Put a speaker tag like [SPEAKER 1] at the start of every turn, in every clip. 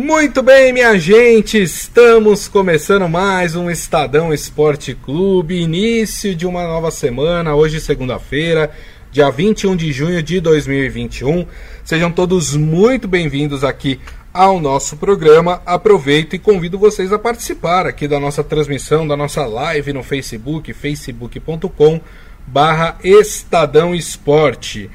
[SPEAKER 1] Muito bem, minha gente, estamos começando mais um Estadão Esporte Clube, início de uma nova semana, hoje segunda-feira, dia 21 de junho de 2021. Sejam todos muito bem-vindos aqui ao nosso programa. Aproveito e convido vocês a participar aqui da nossa transmissão, da nossa live no Facebook, facebook.com barra Estadão Esporte.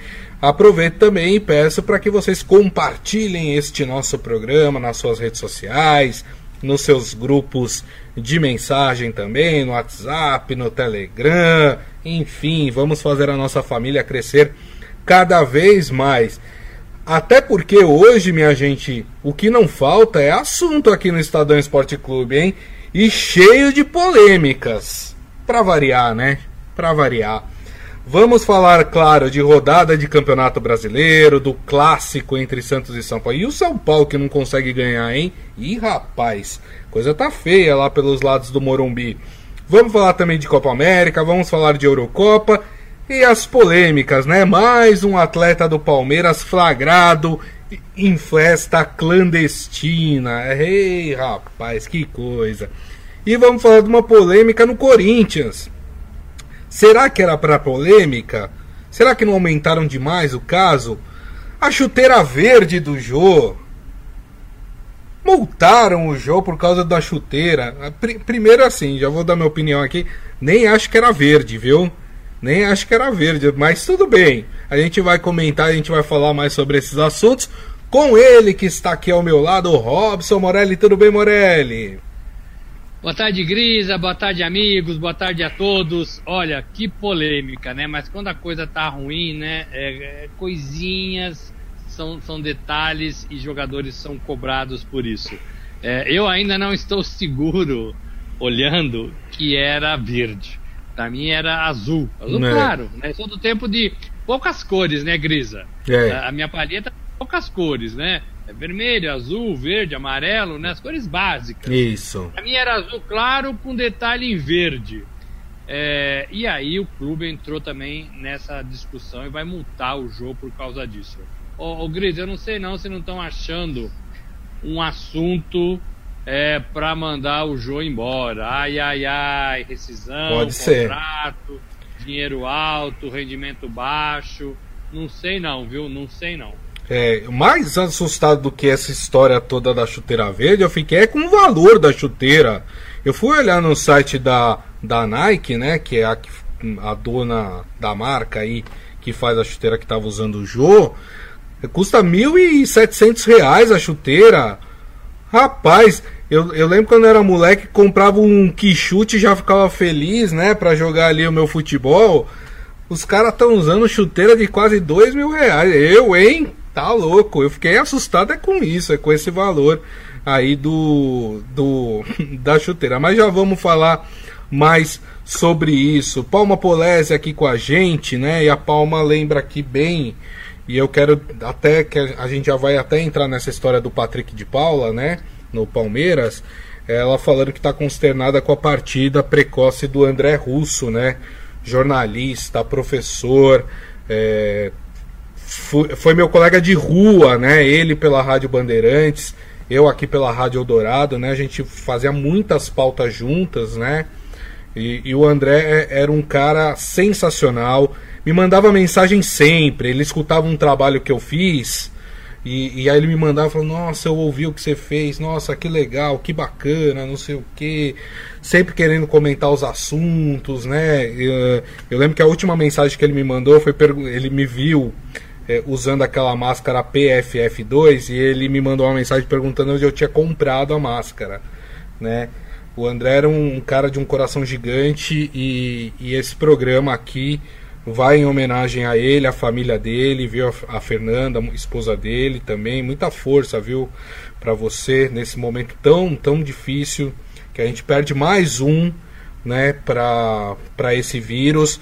[SPEAKER 1] Aproveito também e peço para que vocês compartilhem este nosso programa nas suas redes sociais, nos seus grupos de mensagem também, no WhatsApp, no Telegram, enfim, vamos fazer a nossa família crescer cada vez mais. Até porque hoje, minha gente, o que não falta é assunto aqui no Estadão Esporte Clube, hein? E cheio de polêmicas. Para variar, né? Para variar. Vamos falar, claro, de rodada de Campeonato Brasileiro, do clássico entre Santos e São Paulo. E o São Paulo que não consegue ganhar, hein? Ih, rapaz, coisa tá feia lá pelos lados do Morumbi. Vamos falar também de Copa América, vamos falar de Eurocopa e as polêmicas, né? Mais um atleta do Palmeiras flagrado em festa clandestina. Ei, rapaz, que coisa. E vamos falar de uma polêmica no Corinthians. Será que era para polêmica? Será que não aumentaram demais o caso? A chuteira verde do Jô. Multaram o Jô por causa da chuteira. Primeiro assim, já vou dar minha opinião aqui. Nem acho que era verde, viu? Nem acho que era verde, mas tudo bem. A gente vai comentar, a gente vai falar mais sobre esses assuntos com ele que está aqui ao meu lado, o Robson Morelli. Tudo bem, Morelli?
[SPEAKER 2] Boa tarde, Grisa. Boa tarde, amigos. Boa tarde a todos. Olha, que polêmica, né? Mas quando a coisa tá ruim, né? É, é, coisinhas, são, são detalhes e jogadores são cobrados por isso. É, eu ainda não estou seguro, olhando, que era verde. Pra mim era azul. Azul é. claro, né? Sou do tempo de poucas cores, né, Grisa? É. A, a minha palheta poucas cores, né? É vermelho, azul, verde, amarelo, né? As cores básicas.
[SPEAKER 1] Isso.
[SPEAKER 2] A minha era azul claro com detalhe em verde. É, e aí o clube entrou também nessa discussão e vai multar o jogo por causa disso. Ô, ô Gris, eu não sei não se não estão achando um assunto é, para mandar o Jô embora. Ai, ai, ai, rescisão,
[SPEAKER 1] Pode
[SPEAKER 2] contrato, ser. dinheiro alto, rendimento baixo. Não sei não, viu? Não sei não.
[SPEAKER 1] É, mais assustado do que essa história toda da chuteira verde, eu fiquei é com o valor da chuteira. Eu fui olhar no site da, da Nike, né, que é a, a dona da marca aí, que faz a chuteira que estava usando o Jô. Custa R$ 1.700 a chuteira. Rapaz, eu, eu lembro quando eu era moleque, comprava um quichute e já ficava feliz, né, para jogar ali o meu futebol. Os caras estão usando chuteira de quase dois mil reais. Eu, hein? Tá louco, eu fiquei assustado é com isso, é com esse valor aí do, do da chuteira. Mas já vamos falar mais sobre isso. Palma Polese aqui com a gente, né? E a Palma lembra aqui bem. E eu quero até que a gente já vai até entrar nessa história do Patrick de Paula, né? No Palmeiras. Ela falando que está consternada com a partida precoce do André Russo, né? Jornalista, professor, é, foi meu colega de rua, né? Ele pela Rádio Bandeirantes, eu aqui pela Rádio Eldorado, né? A gente fazia muitas pautas juntas, né? E, e, o André é, era um cara sensacional, me mandava mensagem sempre. Ele escutava um trabalho que eu fiz e, e aí ele me mandava falando: Nossa, eu ouvi o que você fez, nossa, que legal, que bacana, não sei o que. Sempre querendo comentar os assuntos, né? Eu, eu lembro que a última mensagem que ele me mandou foi: ele me viu é, usando aquela máscara PFF2 e ele me mandou uma mensagem perguntando onde eu tinha comprado a máscara, né? O André era um, cara de um coração gigante e, e, esse programa aqui vai em homenagem a ele, a família dele, viu? A, Fernanda, esposa dele também. Muita força, viu? Para você nesse momento tão, tão difícil que a gente perde mais um, né? Para esse vírus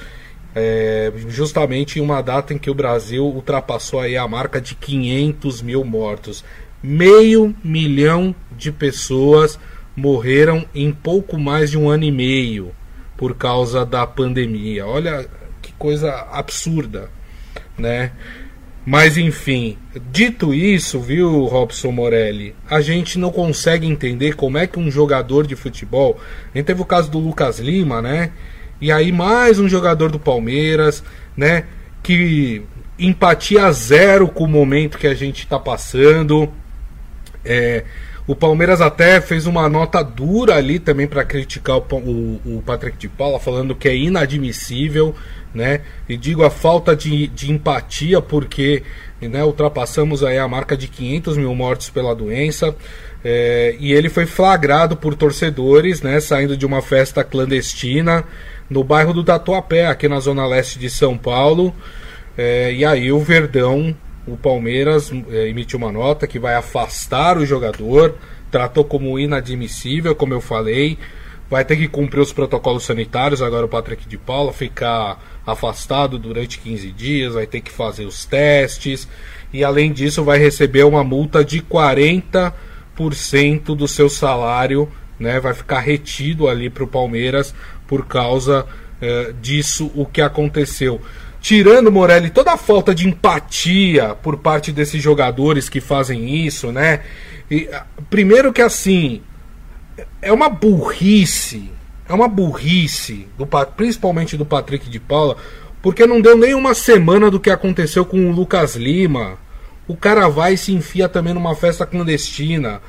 [SPEAKER 1] é, justamente em uma data em que o Brasil ultrapassou aí a marca de 500 mil mortos. Meio milhão de pessoas morreram em pouco mais de um ano e meio por causa da pandemia. Olha que coisa absurda, né? Mas enfim, dito isso, viu, Robson Morelli, a gente não consegue entender como é que um jogador de futebol. A gente teve o caso do Lucas Lima, né? E aí mais um jogador do Palmeiras, né? Que empatia zero com o momento que a gente está passando. É, o Palmeiras até fez uma nota dura ali também para criticar o, o, o, Patrick de Paula, falando que é inadmissível, né? E digo a falta de, de empatia, porque né, ultrapassamos aí a marca de 500 mil mortes pela doença. É, e ele foi flagrado por torcedores, né? Saindo de uma festa clandestina no bairro do Tatuapé, aqui na zona leste de São Paulo. É, e aí o Verdão, o Palmeiras, é, emitiu uma nota que vai afastar o jogador, tratou como inadmissível, como eu falei. Vai ter que cumprir os protocolos sanitários. Agora o Patrick de Paula ficar afastado durante 15 dias, vai ter que fazer os testes. E além disso, vai receber uma multa de 40% do seu salário, né? Vai ficar retido ali para o Palmeiras por causa eh, disso o que aconteceu. Tirando Morelli toda a falta de empatia por parte desses jogadores que fazem isso, né? E, ah, primeiro que assim é uma burrice, é uma burrice, do, principalmente do Patrick de Paula, porque não deu nem uma semana do que aconteceu com o Lucas Lima. O cara vai e se enfia também numa festa clandestina.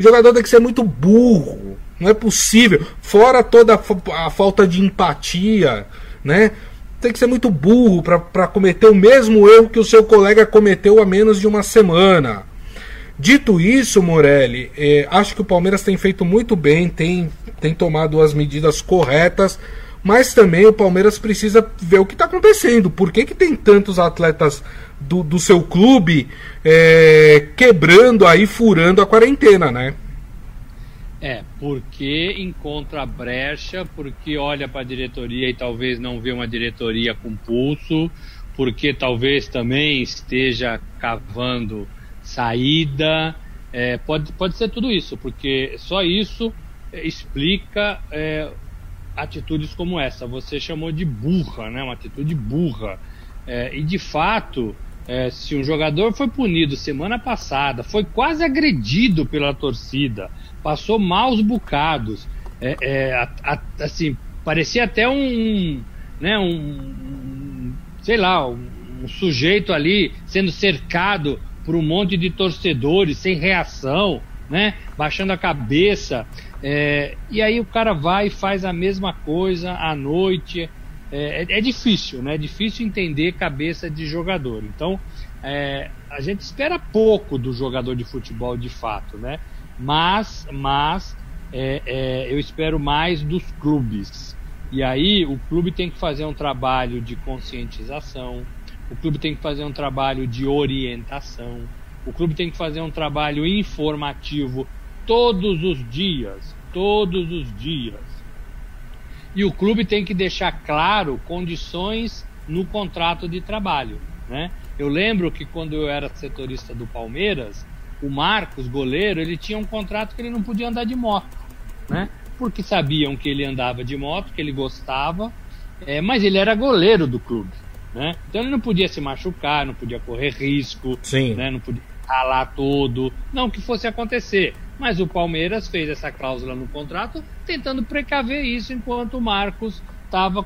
[SPEAKER 1] O jogador tem que ser muito burro. Não é possível. Fora toda a, falta de empatia, né? Tem que ser muito burro para cometer o mesmo erro que o seu colega cometeu há menos de uma semana. Dito isso, Morelli, eh, acho que o Palmeiras tem feito muito bem, tem, tem tomado as medidas corretas, mas também o Palmeiras precisa ver o que está acontecendo. Por que, que tem tantos atletas do, do seu clube eh, quebrando aí, furando a quarentena, né?
[SPEAKER 2] É, porque encontra brecha, porque olha para a diretoria e talvez não vê uma diretoria com pulso, porque talvez também esteja cavando saída. É, pode, pode ser tudo isso, porque só isso é, explica é, atitudes como essa. Você chamou de burra, né? Uma atitude burra. É, e de fato, é, se um jogador foi punido semana passada, foi quase agredido pela torcida passou maus bocados. É, é, a, a, assim, parecia até um, né, um, sei lá, um, um, sujeito ali sendo cercado por um monte de torcedores sem reação, né, baixando a cabeça. É, e aí o cara vai e faz a mesma coisa à noite. É, é, é difícil, né? É difícil entender cabeça de jogador. Então, é, a gente espera pouco do jogador de futebol de fato, né? mas, mas é, é, eu espero mais dos clubes. E aí o clube tem que fazer um trabalho de conscientização, o clube tem que fazer um trabalho de orientação, o clube tem que fazer um trabalho informativo todos os dias, todos os dias. E o clube tem que deixar claro condições no contrato de trabalho, né? Eu lembro que quando eu era setorista do Palmeiras, o Marcos, goleiro, ele tinha um contrato que ele não podia andar de moto, né? Porque sabiam que ele andava de moto, que ele gostava, é, mas ele era goleiro do clube, né? Então ele não podia se machucar, não podia correr risco,
[SPEAKER 1] Sim.
[SPEAKER 2] Né? não podia ralar todo, não que fosse acontecer. Mas o Palmeiras fez essa cláusula no contrato, tentando precaver isso enquanto o Marcos estava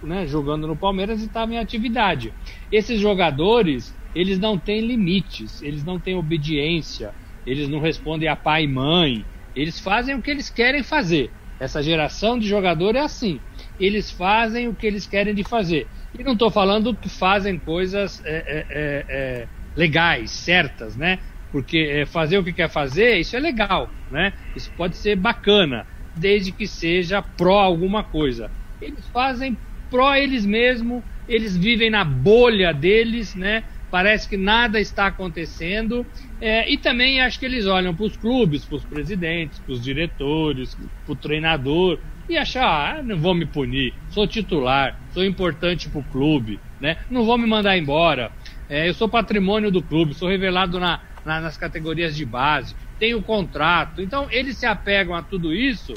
[SPEAKER 2] né, jogando no Palmeiras e estava em atividade. Esses jogadores, eles não têm limites, eles não têm obediência, eles não respondem a pai e mãe, eles fazem o que eles querem fazer. Essa geração de jogador é assim. Eles fazem o que eles querem de fazer. E não estou falando que fazem coisas é, é, é, é, legais, certas, né? Porque é, fazer o que quer fazer, isso é legal, né? Isso pode ser bacana, desde que seja pró alguma coisa. Eles fazem pró eles mesmos, eles vivem na bolha deles, né? parece que nada está acontecendo. É, e também acho que eles olham para os clubes, para os presidentes, para os diretores, para o treinador e achar, ah, não vou me punir, sou titular, sou importante para o clube, né? não vou me mandar embora, é, eu sou patrimônio do clube, sou revelado na, na, nas categorias de base, tenho contrato. Então eles se apegam a tudo isso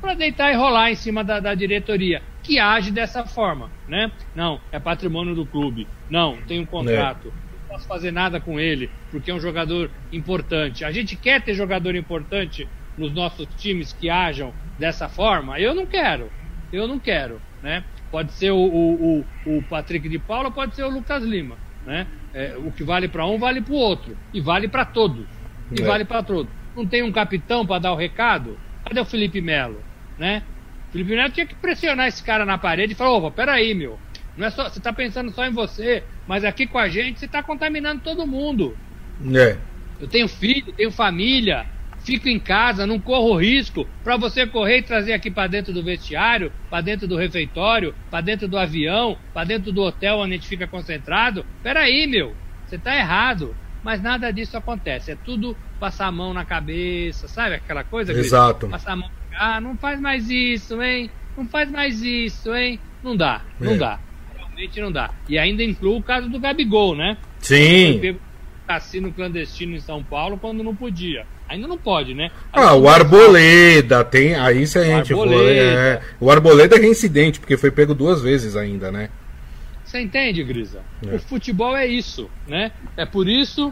[SPEAKER 2] para deitar e rolar em cima da, da diretoria que age dessa forma, né? Não, é patrimônio do clube. Não, tem um contrato. posso fazer nada com ele, porque é um jogador importante. A gente quer ter jogador importante nos nossos times que ajam dessa forma? Eu não quero. Eu não quero, né? Pode ser o, o, o, o Patrick de Paula, pode ser o Lucas Lima, né? É, o que vale para um vale para o outro e vale para todos. E é. vale para todos. Não tem um capitão para dar o recado? Cadê o Felipe Melo, né? O Felipe Melo tinha que pressionar esse cara na parede e falar: opa, peraí, meu. Não é só, você está pensando só em você, mas aqui com a gente você está contaminando todo mundo. É. Eu tenho filho, tenho família, fico em casa, não corro risco para você correr e trazer aqui para dentro do vestiário, para dentro do refeitório, para dentro do avião, para dentro do hotel onde a gente fica concentrado. Peraí, meu, você está errado. Mas nada disso acontece. É tudo passar a mão na cabeça, sabe aquela coisa?
[SPEAKER 1] Exato.
[SPEAKER 2] Passar a mão. Ah, não faz mais isso, hein? Não faz mais isso, hein? Não dá, não é. dá realmente não dá. E ainda inclui o caso do Gabigol, né?
[SPEAKER 1] Sim.
[SPEAKER 2] Foi cassino clandestino em São Paulo quando não podia. Ainda não pode, né?
[SPEAKER 1] ah, o Arboleda tem. Aí se a gente for. É, o Arboleda é reincidente, porque foi pego duas vezes ainda, né?
[SPEAKER 2] Você entende, Grisa? É. O futebol é isso, né? É por isso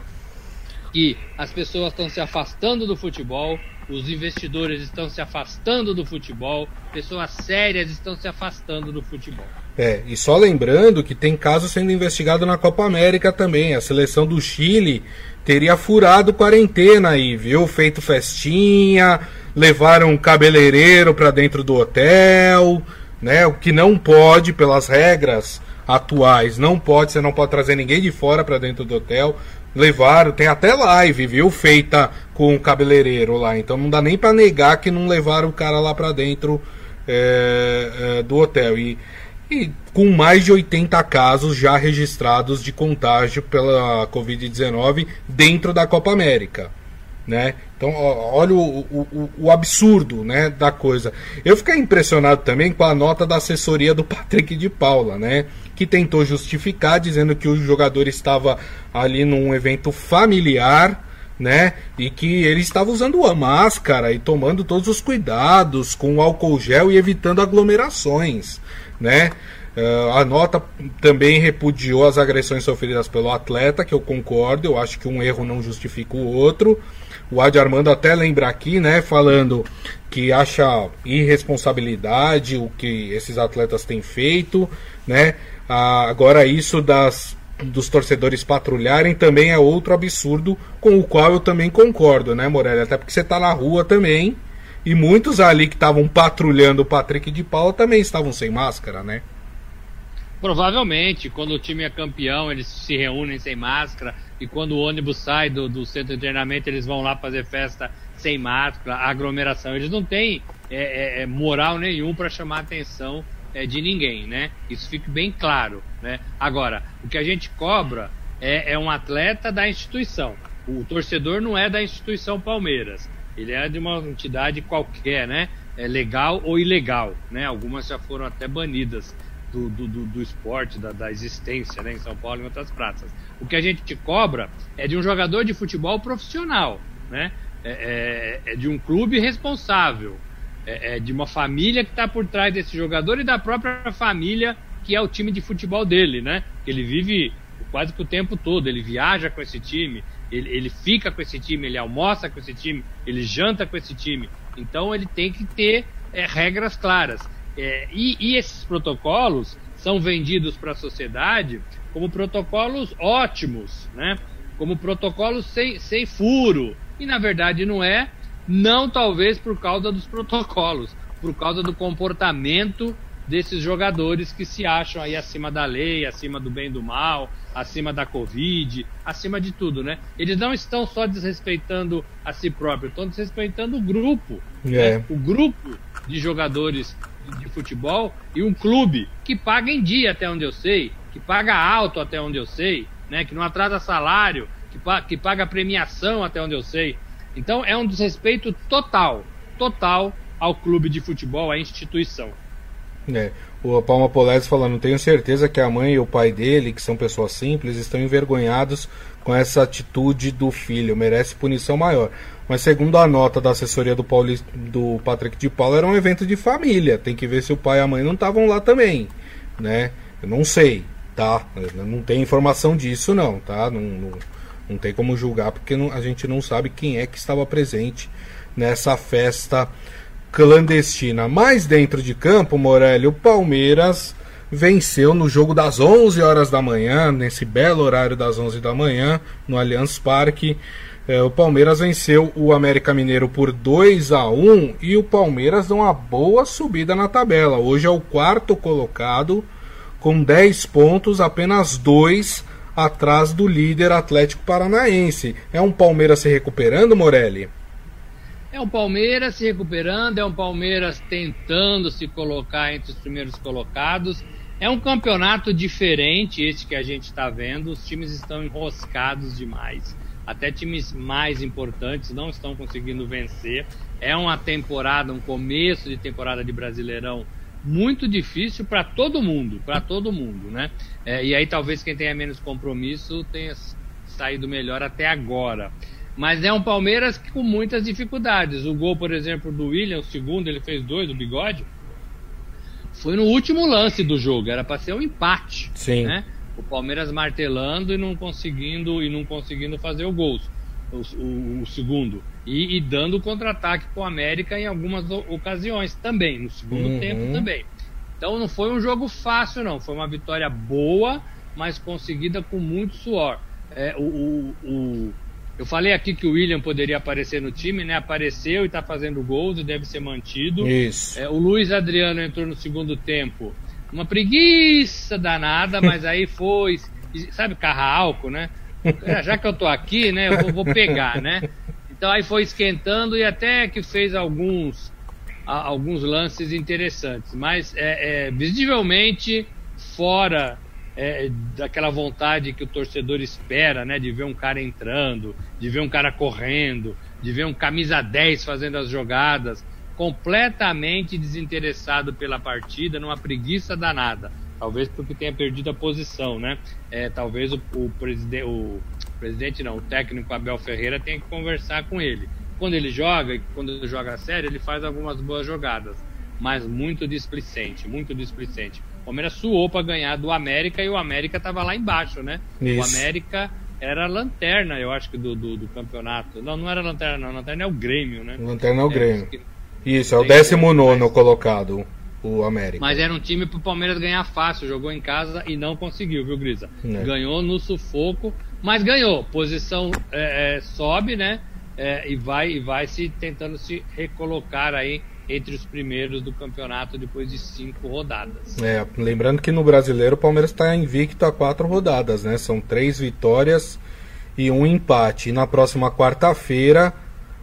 [SPEAKER 2] que as pessoas estão se afastando do futebol, os investidores estão se afastando do futebol, pessoas sérias estão se afastando do futebol.
[SPEAKER 1] É, e só lembrando que tem caso sendo investigado na Copa América também. A seleção do Chile teria furado quarentena aí, viu? Feito festinha, levaram um cabeleireiro para dentro do hotel, né? O que não pode pelas regras atuais, não pode, você não pode trazer ninguém de fora para dentro do hotel. Levaram, tem até live, viu? Feita com o cabeleireiro lá. Então não dá nem para negar que não levaram o cara lá para dentro é, é, do hotel. E e com mais de 80 casos já registrados de contágio pela Covid-19 dentro da Copa América. Né? Então, olha o, o, o, absurdo né, da coisa. Eu fiquei impressionado também com a nota da assessoria do Patrick de Paula, né? Que tentou justificar, dizendo que o jogador estava ali num evento familiar, né? E que ele estava usando a máscara e tomando todos os cuidados com o álcool gel e evitando aglomerações né? Uh, a nota também repudiou as agressões sofridas pelo atleta, que eu concordo, eu acho que um erro não justifica o outro. O Adi Armando até lembra aqui, né, falando que acha irresponsabilidade o que esses atletas têm feito, né? Ah, agora isso das dos torcedores patrulharem também é outro absurdo com o qual eu também concordo, né, Morelli? Até porque você tá na rua também, e muitos ali que estavam patrulhando o Patrick de Paula também estavam sem máscara, né?
[SPEAKER 2] Provavelmente, quando o time é campeão, eles se reúnem sem máscara. E quando o ônibus sai do, do centro de treinamento, eles vão lá fazer festa sem máscara, aglomeração. Eles não têm é, é, é moral nenhum para chamar a atenção é, de ninguém, né? Isso fica bem claro, né? Agora, o que a gente cobra é, é um atleta da instituição. O torcedor não é da instituição Palmeiras. Ele é de uma entidade qualquer, né? É legal ou ilegal, né? Algumas já foram até banidas do, do, do, esporte, da, da, existência, né? Em São Paulo e em outras praças. O que a gente te cobra é de um jogador de futebol profissional, né? É, é, é de um clube responsável, é, é de uma família que está por trás desse jogador e da própria família que é o time de futebol dele, né? Ele vive quase que o tempo todo, ele viaja com esse time, ele, ele fica com esse time, ele almoça com esse time, ele janta com esse time. Então ele tem que ter é, regras claras. É, e, e esses protocolos são vendidos para a sociedade como protocolos ótimos, né? como protocolos sem, sem furo. E na verdade não é, não talvez por causa dos protocolos, por causa do comportamento desses jogadores que se acham aí acima da lei, acima do bem e do mal, acima da Covid, acima de tudo, né? Eles não estão só desrespeitando a si próprios, estão desrespeitando o grupo.
[SPEAKER 1] É.
[SPEAKER 2] Né? O grupo de jogadores de futebol e um clube que paga em dia, até onde eu sei, que paga alto, até onde eu sei, né? Que não atrasa salário, que, pa que paga premiação, até onde eu sei. Então é um desrespeito total, total ao clube de futebol, à instituição.
[SPEAKER 1] É. O Palma Polese falando, tenho certeza que a mãe e o pai dele, que são pessoas simples, estão envergonhados com essa atitude do filho, merece punição maior. Mas segundo a nota da assessoria do, Pauli, do Patrick de Paula, era um evento de família. Tem que ver se o pai e a mãe não estavam lá também, né? Eu não sei, Tá? Não tem informação disso, não, tá? Não, não, não tem como julgar porque não, a gente não sabe quem é que estava presente nessa festa clandestina. Mas dentro de campo, Morelli, o Palmeiras venceu no jogo das 11 horas da manhã, nesse belo horário das 11 da manhã, no Allianz Parque. É, o Palmeiras venceu o América Mineiro por 2 a 1 e o Palmeiras deu uma boa subida na tabela. Hoje é o quarto colocado com 10 pontos, apenas dois atrás do líder Atlético Paranaense. É um Palmeiras se recuperando, Morelli?
[SPEAKER 2] É um Palmeiras se recuperando, é um Palmeiras tentando se colocar entre os primeiros colocados. É um campeonato diferente esse que a gente está vendo. Os times estão enroscados demais. Até times mais importantes não estão conseguindo vencer. É uma temporada, um começo de temporada de Brasileirão muito difícil para todo mundo, para todo mundo, né? É, e aí talvez quem tenha menos compromisso tenha saído melhor até agora. Mas é um Palmeiras com muitas dificuldades. O gol, por exemplo, do William, o segundo, ele fez dois, o bigode. Foi no último lance do jogo, era para ser um empate.
[SPEAKER 1] Sim.
[SPEAKER 2] Né? O Palmeiras martelando e não conseguindo e não conseguindo fazer o gol, o, o, o segundo. E, e dando contra-ataque para o América em algumas ocasiões também, no segundo uhum. tempo também. Então não foi um jogo fácil, não. Foi uma vitória boa, mas conseguida com muito suor. É, o, o, o eu falei aqui que o William poderia aparecer no time, né? Apareceu e está fazendo gols e deve ser mantido.
[SPEAKER 1] Isso.
[SPEAKER 2] É, o Luiz Adriano entrou no segundo tempo. Uma preguiça danada, mas aí foi. Sabe, carra-álcool, né? É, já que eu tô aqui, né? Eu vou, vou, pegar, né? Então aí foi esquentando e até que fez alguns, alguns lances interessantes. Mas é, é visivelmente fora é, daquela vontade que o torcedor espera, né? De ver um cara entrando, de ver um cara correndo, de ver um camisa 10 fazendo as jogadas, completamente desinteressado pela partida, numa preguiça danada. Talvez porque tenha perdido a posição, né? É, talvez o, o, presidente, o presidente não, o técnico Abel Ferreira tenha que conversar com ele. Quando ele joga, quando ele joga sério, ele faz algumas boas jogadas, mas muito displicente, muito displicente. O Palmeiras suou para ganhar do América e o América estava lá embaixo, né? Isso. O América era a lanterna, eu acho que do, do, do, campeonato. Não, não era lanterna, não. Lanterna é o Grêmio, né?
[SPEAKER 1] Lanterna é o é, Grêmio. Isso, é o 19 colocado, o América.
[SPEAKER 2] Mas era um time pro Palmeiras ganhar fácil. Jogou em casa e não conseguiu, viu, Grisa? É. Ganhou no sufoco, mas ganhou. Posição é, é sobe, né? É, e vai e vai se tentando se recolocar aí entre os primeiros do campeonato depois de cinco rodadas.
[SPEAKER 1] É, lembrando que no brasileiro o Palmeiras está invicto a quatro rodadas, né? São três vitórias e um empate. E na próxima quarta-feira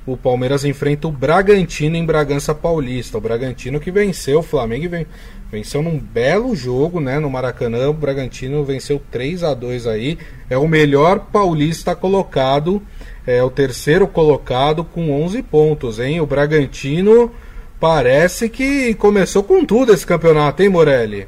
[SPEAKER 1] o Palmeiras enfrenta o Bragantino em Bragança Paulista. O Bragantino que venceu o Flamengo venceu num belo jogo, né, no Maracanã. O Bragantino venceu 3 a 2 aí. É o melhor paulista colocado, é o terceiro colocado com 11 pontos, hein? O Bragantino Parece que começou com tudo esse campeonato, hein, Morelli?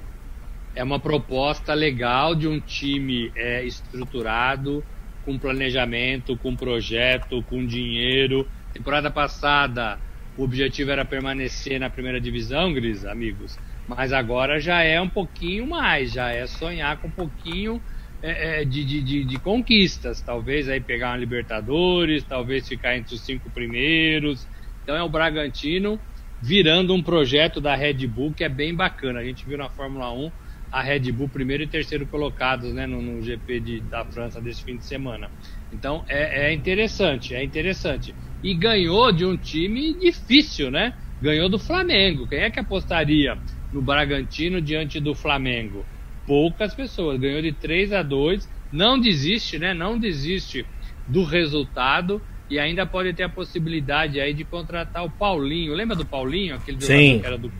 [SPEAKER 2] É uma proposta legal de um time é, estruturado, com planejamento, com projeto, com dinheiro. Temporada passada, o objetivo era permanecer na primeira divisão, Gris, amigos. Mas agora já é um pouquinho mais, já é sonhar com um pouquinho é, é de, de, de, de, conquistas. Talvez aí pegar uma Libertadores, talvez ficar entre os cinco primeiros. Então é o Bragantino virando um projeto da Red Bull que é bem bacana. A gente viu na Fórmula 1 a Red Bull primeiro e terceiro colocados né, no, no GP de, da França desse fim de semana. Então é, é, interessante, é interessante. E ganhou de um time difícil, né? Ganhou do Flamengo. Quem é que apostaria no Bragantino diante do Flamengo? Poucas pessoas. Ganhou de 3 a 2. Não desiste, né? Não desiste do resultado e ainda pode ter a possibilidade aí de contratar o Paulinho. Lembra do Paulinho, aquele
[SPEAKER 1] Sim.
[SPEAKER 2] que era do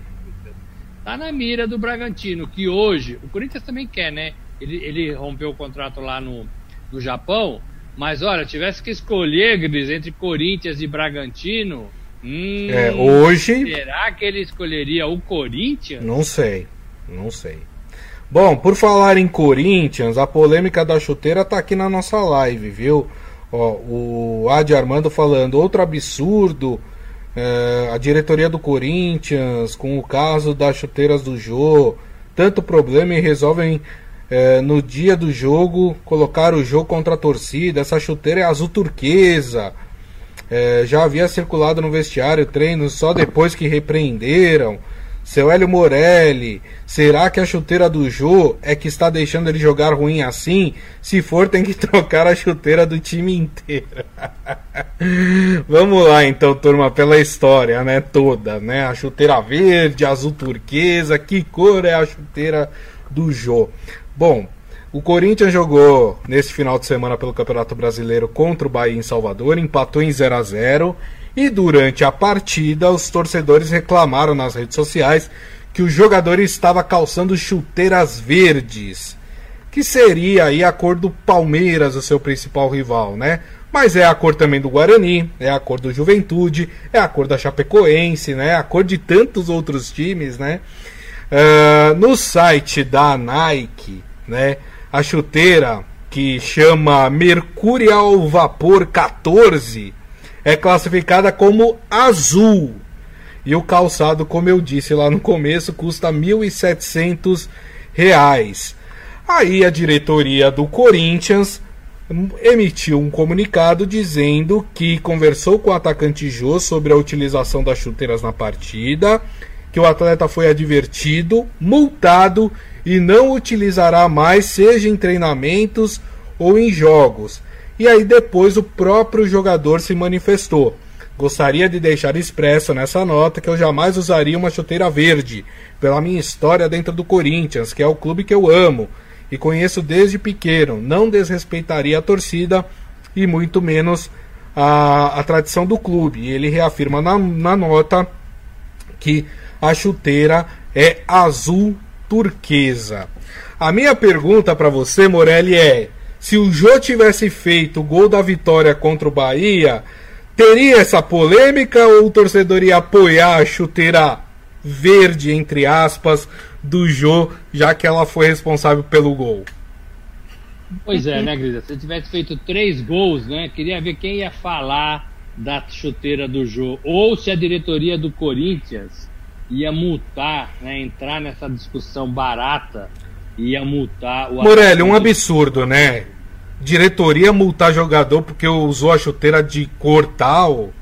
[SPEAKER 2] Tá na mira do Bragantino, que hoje, o Corinthians também quer, né? Ele, ele rompeu o contrato lá no, no Japão, mas olha, tivesse que escolher, Gris, entre Corinthians e Bragantino. Hum,
[SPEAKER 1] é, hoje.
[SPEAKER 2] Será que ele escolheria o Corinthians?
[SPEAKER 1] Não sei, não sei. Bom, por falar em Corinthians, a polêmica da chuteira tá aqui na nossa live, viu? Ó, o Adi Armando falando, outro absurdo, é, a diretoria do Corinthians, com o caso das chuteiras do Jô, tanto problema e resolvem é, no dia do jogo, colocar o jogo contra a torcida. Essa chuteira é azul turquesa. É, já havia circulado no vestiário treino só depois que repreenderam. Seu Hélio Morelli, será que a chuteira do Jô é que está deixando ele jogar ruim assim? Se for, tem que trocar a chuteira do time inteiro. Vamos lá então, turma, pela história, né, toda, né? A chuteira verde, azul turquesa, que cor é a chuteira do Jô? Bom, o Corinthians jogou nesse final de semana pelo Campeonato Brasileiro contra o Bahia em Salvador, empatou em 0 a 0 e durante a partida, os torcedores reclamaram nas redes sociais que o jogador estava calçando chuteiras verdes, que seria aí a cor do Palmeiras, o seu principal rival, né? Mas é a cor também do Guarani, é a cor do Juventude, é a cor da Chapecoense, né? A cor de tantos outros times, né? Uh, no site da Nike, né? A chuteira que chama Mercurial Vapor 14 é classificada como azul. E o calçado, como eu disse lá no começo, custa R$ 1.700. Aí a diretoria do Corinthians emitiu um comunicado dizendo que conversou com o atacante Jô sobre a utilização das chuteiras na partida, que o atleta foi advertido, multado e não utilizará mais, seja em treinamentos ou em jogos. E aí depois o próprio jogador se manifestou. Gostaria de deixar expresso nessa nota que eu jamais usaria uma chuteira verde, pela minha história dentro do Corinthians, que é o clube que eu amo e conheço desde pequeno. Não desrespeitaria a torcida e muito menos a, a tradição do clube. E ele reafirma na, na nota que a chuteira é azul turquesa. A minha pergunta para você, Morelli, é: se o Jô tivesse feito o gol da vitória contra o Bahia, teria essa polêmica ou o torcedor ia apoiar a chuteira verde, entre aspas, do Jô, já que ela foi responsável pelo gol?
[SPEAKER 2] Pois é, né, Grisa? Se tivesse feito três gols, né? Queria ver quem ia falar da chuteira do Jô. Ou se a diretoria do Corinthians ia multar, né? Entrar nessa discussão barata ia multar o
[SPEAKER 1] Morelli, um absurdo, né? Diretoria multar jogador porque usou a chuteira de cor tal.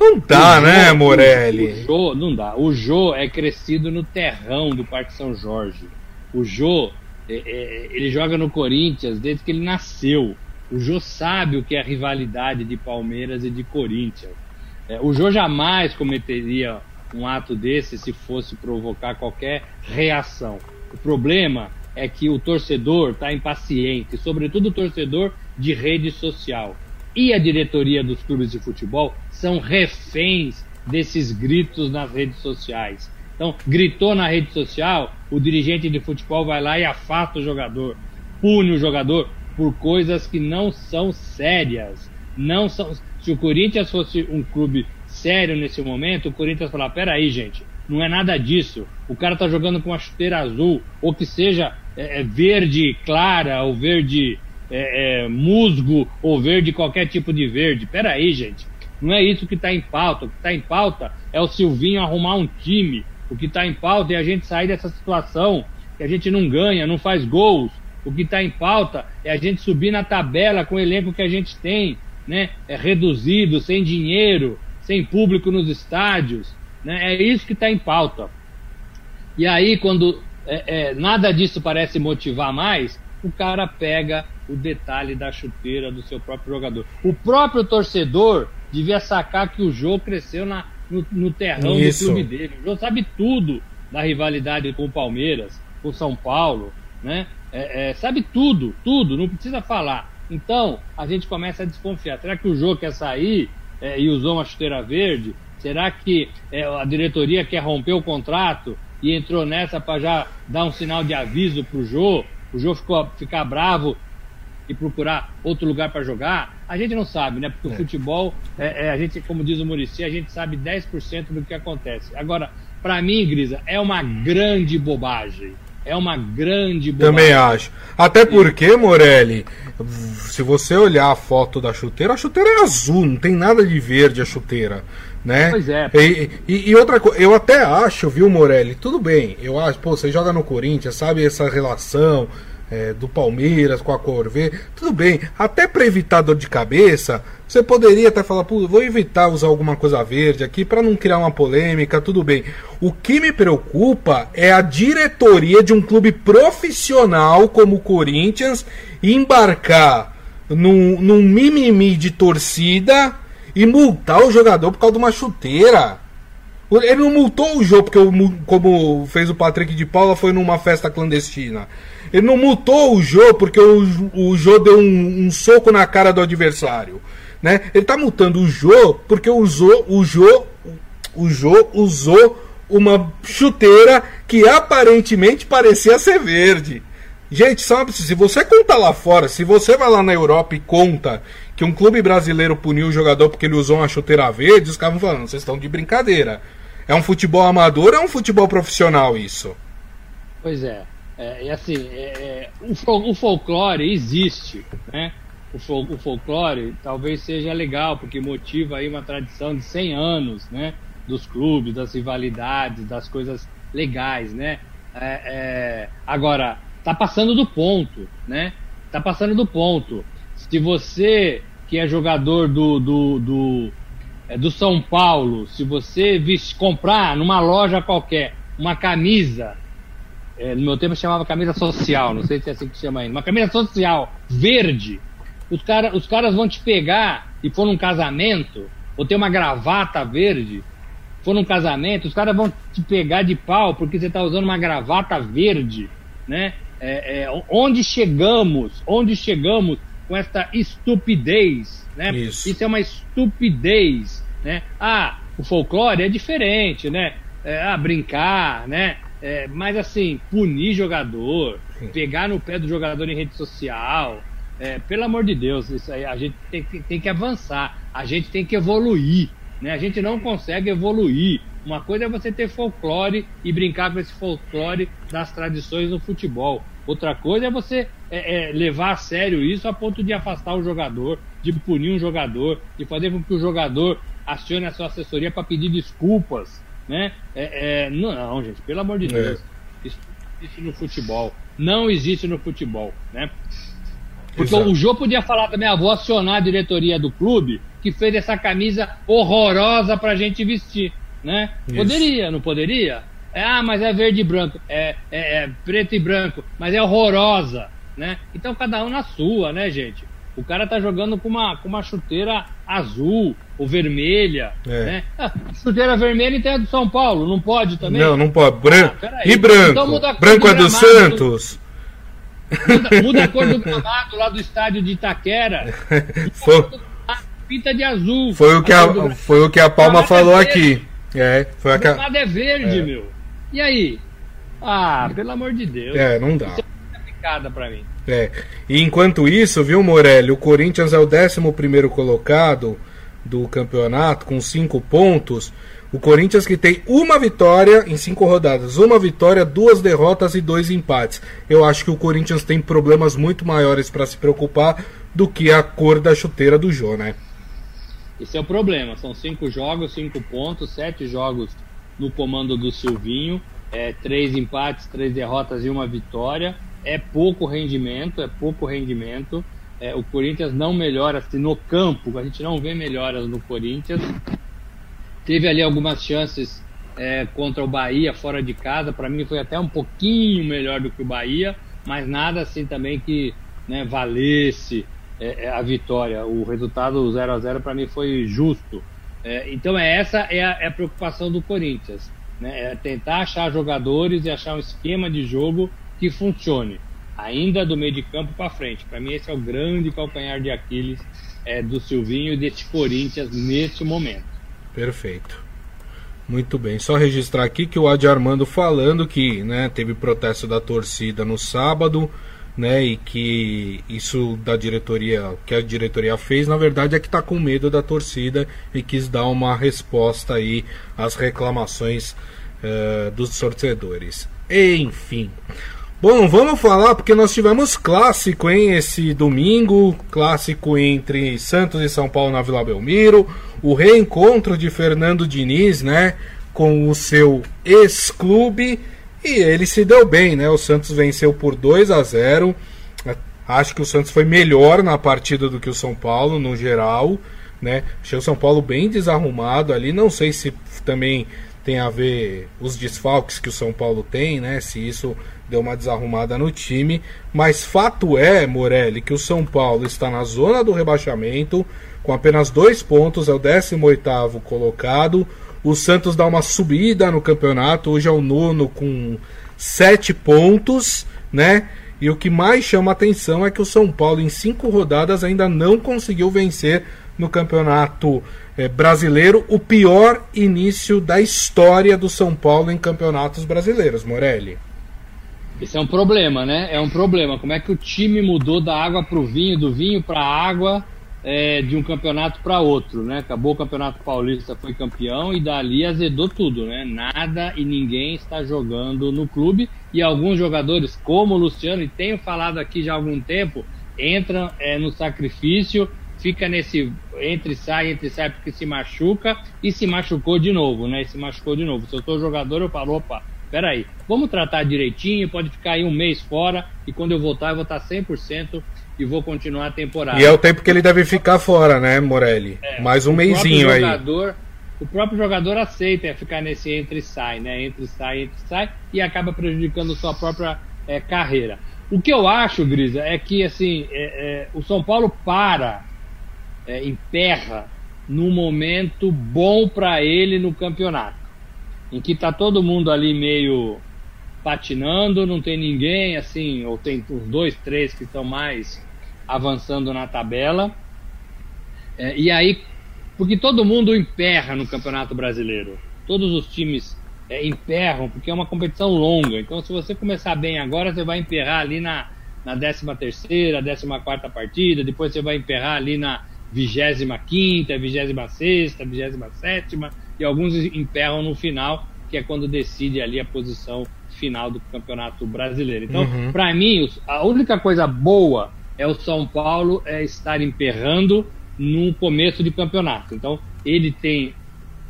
[SPEAKER 1] Não dá, né, Morelli?
[SPEAKER 2] O, Jô, não dá. O Jô é crescido no terrão do Parque São Jorge. O Jô, é, é, ele joga no Corinthians desde que ele nasceu. O Jô sabe o que é a rivalidade de Palmeiras e de Corinthians. É, o Jô jamais cometeria um ato desse se fosse provocar qualquer reação. O problema é que o torcedor está impaciente, sobretudo o torcedor de rede social. E a diretoria dos clubes de futebol são reféns desses gritos nas redes sociais. Então, gritou na rede social, o dirigente de futebol vai lá e afasta o jogador, pune o jogador por coisas que não são sérias. Não são. Se o Corinthians fosse um clube sério nesse momento, o Corinthians falar: peraí, gente, não é nada disso. O cara tá jogando com uma chuteira azul, ou que seja é, é verde clara, ou verde é, é, musgo, ou verde qualquer tipo de verde. Pera aí, gente. Não é isso que está em pauta. O que está em pauta é o Silvinho arrumar um time. O que está em pauta é a gente sair dessa situação que a gente não ganha, não faz gols. O que está em pauta é a gente subir na tabela com o elenco que a gente tem, né? É reduzido, sem dinheiro, sem público nos estádios. Né? É isso que está em pauta. E aí, quando é, é, nada disso parece motivar mais, o cara pega o detalhe da chuteira do seu próprio jogador. O próprio torcedor devia sacar que o jogo cresceu na, no, no terrão Isso. do clube dele. O jogo sabe tudo da rivalidade com o Palmeiras, com o São Paulo, né? É, é, sabe tudo, tudo, não precisa falar. Então a gente começa a desconfiar. Será que o jogo quer sair é, e usou uma chuteira verde? Será que é, a diretoria quer romper o contrato e entrou nessa para já dar um sinal de aviso para o Jô? O Jô ficou, ficar bravo e procurar outro lugar para jogar? A gente não sabe, né? Porque é. o futebol, é, é, a gente, como diz o Murici, a gente sabe 10% do que acontece. Agora, para mim, Grisa, é uma grande bobagem. É uma grande
[SPEAKER 1] bobagem. Também acho. Até porque, Morelli, se você olhar a foto da chuteira, a chuteira é azul, não tem nada de verde a chuteira né? Pois é. E, e, e, outra coisa, eu até acho, viu, Morelli? Tudo bem, eu acho, pô, você joga no Corinthians, sabe essa relação, é, do Palmeiras com a cor verde. Tudo bem, até para evitar dor de cabeça, você poderia até falar, Pô, vou evitar usar alguma coisa verde aqui para não criar uma polêmica, tudo bem. O que me preocupa é a diretoria de um clube profissional como o Corinthians embarcar num, num mimimi de torcida e multar o jogador por causa de uma chuteira. Ele não multou o Jô porque, como fez o Patrick de Paula, foi numa festa clandestina. Ele não multou o Jô porque o, o Jô deu um, um, soco na cara do adversário. Né? Ele tá multando o Jô porque usou, o Jô, o Jô usou uma chuteira que aparentemente parecia ser verde. Gente, sabe, se você conta lá fora, se você vai lá na Europa e conta que um clube brasileiro puniu o jogador porque ele usou uma chuteira verde, os caras vão falando, vocês estão de brincadeira. É um futebol amador ou é um futebol profissional isso?
[SPEAKER 2] Pois é. É, é assim, é, é, o, o, folclore existe, né? O, fol, o, folclore talvez seja legal, porque motiva aí uma tradição de 100 anos, né? Dos clubes, das rivalidades, das coisas legais, né? É, é, agora, tá passando do ponto, né? Tá passando do ponto. Se você que é jogador do, do, do, é, do São Paulo, se você viste, comprar numa loja qualquer uma camisa, é, no meu tempo chamava camisa social, não sei se é assim que chama ainda, uma camisa social verde, os, cara, os caras vão te pegar e for num casamento, ou ter uma gravata verde, for num casamento, os caras vão te pegar de pau porque você está usando uma gravata verde, né? É, é, onde chegamos, onde chegamos com esta estupidez, né? Isso. Isso é uma estupidez, né? Ah, o folclore é diferente, né? É, ah, brincar, né? É, mas assim, punir jogador, Sim. pegar no pé do jogador em rede social, é, pelo amor de Deus, isso aí, a gente tem, tem que avançar, a gente tem que evoluir, né? A gente não consegue evoluir. Uma coisa é você ter folclore e brincar com esse folclore das tradições do futebol. Outra coisa é você é, é, levar a sério isso a ponto de afastar o jogador, de punir um jogador, de fazer com que o jogador acione a sua assessoria para pedir desculpas. Né? É, é não, gente, pelo amor de é. Deus. Isso existe no futebol. Não existe no futebol. Né? Porque Exato. o Jô podia falar também, ah, vou acionar a diretoria do clube que fez essa camisa horrorosa pra gente vestir, né? Isso. Poderia, não poderia? É, ah, mas é verde e branco, é, é, é, preto e branco, mas é horrorosa, né? Então cada um na sua, né, gente? O cara tá jogando com uma, com uma chuteira azul ou vermelha, é. né? Ah, chuteira vermelha então é do São Paulo, não pode também?
[SPEAKER 1] Não, não pode. Bran... Ah, e branco? Então branco é do Santos.
[SPEAKER 2] Muda, muda, a cor do gramado lá do estádio de Itaquera. Foi pinta de azul.
[SPEAKER 1] Foi o que a, foi o que a Palma falou é aqui. É, foi
[SPEAKER 2] a nada é verde, é. meu. E aí? Ah, pelo amor de Deus.
[SPEAKER 1] É, não dá. Isso
[SPEAKER 2] é complicada pra mim.
[SPEAKER 1] É. E enquanto isso, viu, Morelli, o Corinthians é o 11 colocado do campeonato com cinco pontos. O Corinthians que tem uma vitória em cinco rodadas, uma vitória, duas derrotas e dois empates. Eu acho que o Corinthians tem problemas muito maiores para se preocupar do que a cor da chuteira do Jô, né?
[SPEAKER 2] Esse é o problema. São cinco jogos, cinco pontos, sete jogos no comando do Silvinho, é, três empates, três derrotas e uma vitória. É pouco rendimento, é pouco rendimento. É, o Corinthians não melhora assim, no campo, a gente não vê melhoras no Corinthians. Teve ali algumas chances é, contra o Bahia fora de casa, para mim foi até um pouquinho melhor do que o Bahia, mas nada assim também que né, valesse é, é, a vitória. O resultado 0 a 0 para mim foi justo. É, então é essa é a, é a, preocupação do Corinthians, né? É tentar achar jogadores e achar um esquema de jogo que funcione, ainda do meio de campo para frente. Para mim esse é o grande calcanhar de Aquiles é, do Silvinho e desse Corinthians neste momento.
[SPEAKER 1] Perfeito. Muito bem, só registrar aqui que o Adi Armando falando que né, teve protesto da torcida no sábado, né? E que isso da diretoria, que a diretoria fez, na verdade é que está com medo da torcida e quis dar uma resposta aí às reclamações uh, dos torcedores. Enfim. Bom, vamos falar porque nós tivemos clássico, hein, esse domingo, clássico entre Santos e São Paulo na Vila Belmiro, o reencontro de Fernando Diniz, né, com o seu ex-clube E ele se deu bem, né? O Santos venceu por 2 a 0. Acho que o Santos foi melhor na partida do que o São Paulo, no geral. Né? Achei o São Paulo bem desarrumado ali. Não sei se também tem a ver os desfalques que o São Paulo tem, né? Se isso deu uma desarrumada no time. Mas fato é, Morelli, que o São Paulo está na zona do rebaixamento, com apenas dois pontos, é o 18 colocado. O Santos dá uma subida no campeonato, hoje é o nono com sete pontos, né? E o que mais chama atenção é que o São Paulo, em cinco rodadas, ainda não conseguiu vencer no campeonato é, brasileiro o pior início da história do São Paulo em campeonatos brasileiros, Morelli.
[SPEAKER 2] Esse é um problema, né? É um problema. Como é que o time mudou da água para o vinho, do vinho para a água, é, de um campeonato para outro, né? Acabou o campeonato paulista, foi campeão e dali azedou tudo, né? Nada e ninguém está jogando no clube e alguns jogadores, como o Luciano, e tenho falado aqui já há algum tempo, entram é, no sacrifício, fica nesse entre sai, entre sai porque se machuca e se machucou de novo, né? E se machucou de novo. Se eu sou jogador, eu falo, opa, peraí, vamos tratar direitinho, pode ficar aí um mês fora e quando eu voltar eu vou estar 100% e vou continuar a temporada.
[SPEAKER 1] E é o tempo que ele deve ficar fora, né, Morelli? É, Mais um mêsinho aí.
[SPEAKER 2] Jogador, o próprio jogador aceita ficar nesse entre e sai, né? Entre sai, entre sai e acaba prejudicando sua própria é, carreira. O que eu acho, Grisa, é que assim é, é o São Paulo para, é, emperra num momento bom para ele no campeonato, em que tá todo mundo ali meio patinando, não tem ninguém assim, ou tem os dois, três que estão mais avançando na tabela. É, e aí, porque todo mundo emperra no Campeonato Brasileiro. Todos os times é, emperram, porque é uma competição longa. Então, se você começar bem agora, você vai emperrar ali na, na 13 terceira, 14 partida, depois você vai emperrar ali na 25 quinta, 26 sexta, 27 e alguns emperram no final, que é quando decide ali a posição final do Campeonato Brasileiro. Então, uhum. para mim, a única coisa boa é o São Paulo é estar emperrando no começo de campeonato. Então, ele tem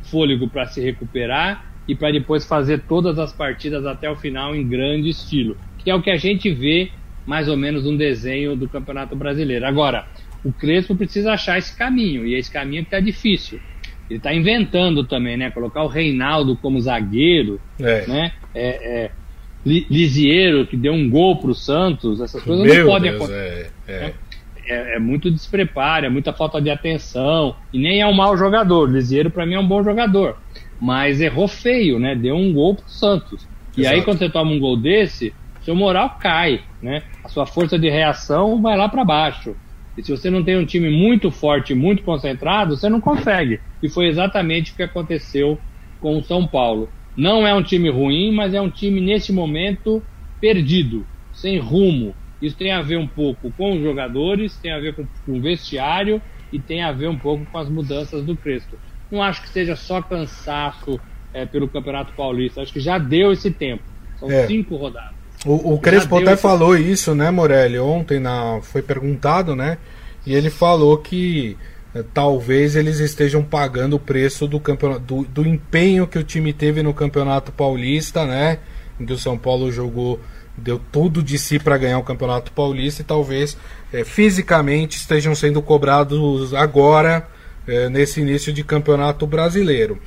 [SPEAKER 2] fôlego para se recuperar e para depois fazer todas as partidas até o final em grande estilo, que é o que a gente vê mais ou menos no desenho do Campeonato Brasileiro. Agora, o Crespo precisa achar esse caminho, e esse caminho está difícil. Ele está inventando também, né? Colocar o Reinaldo como zagueiro, é. né? É, é, Lisieiro, que deu um gol para o Santos, essas coisas Meu não podem Deus, acontecer. É, é. é, é, muito despreparo, é muita falta de atenção, e nem é um mau jogador. Lisieiro, para mim, é um bom jogador, mas errou feio, né? Deu um gol para o Santos. E aí, quando você toma um gol desse, seu moral cai, né? A sua força de reação vai lá para baixo. E se você não tem um time muito forte, muito concentrado, você não consegue. E foi exatamente o que aconteceu com o São Paulo. Não é um time ruim, mas é um time nesse momento perdido, sem rumo. Isso tem a ver um pouco com os jogadores, tem a ver com, com o vestiário e tem a ver um pouco com as mudanças do Crespo. Não acho que seja só cansaço é, pelo Campeonato Paulista, acho que já deu esse tempo. São é. cinco rodadas.
[SPEAKER 1] O, o Crespo até esse... falou isso, né, Morelli? Ontem na, foi perguntado, né? E ele falou que talvez eles estejam pagando o preço do, do, do, empenho que o time teve no Campeonato Paulista, né? Em que o São Paulo jogou, deu tudo de si para ganhar o Campeonato Paulista e talvez é, fisicamente estejam sendo cobrados agora é, nesse início de Campeonato Brasileiro.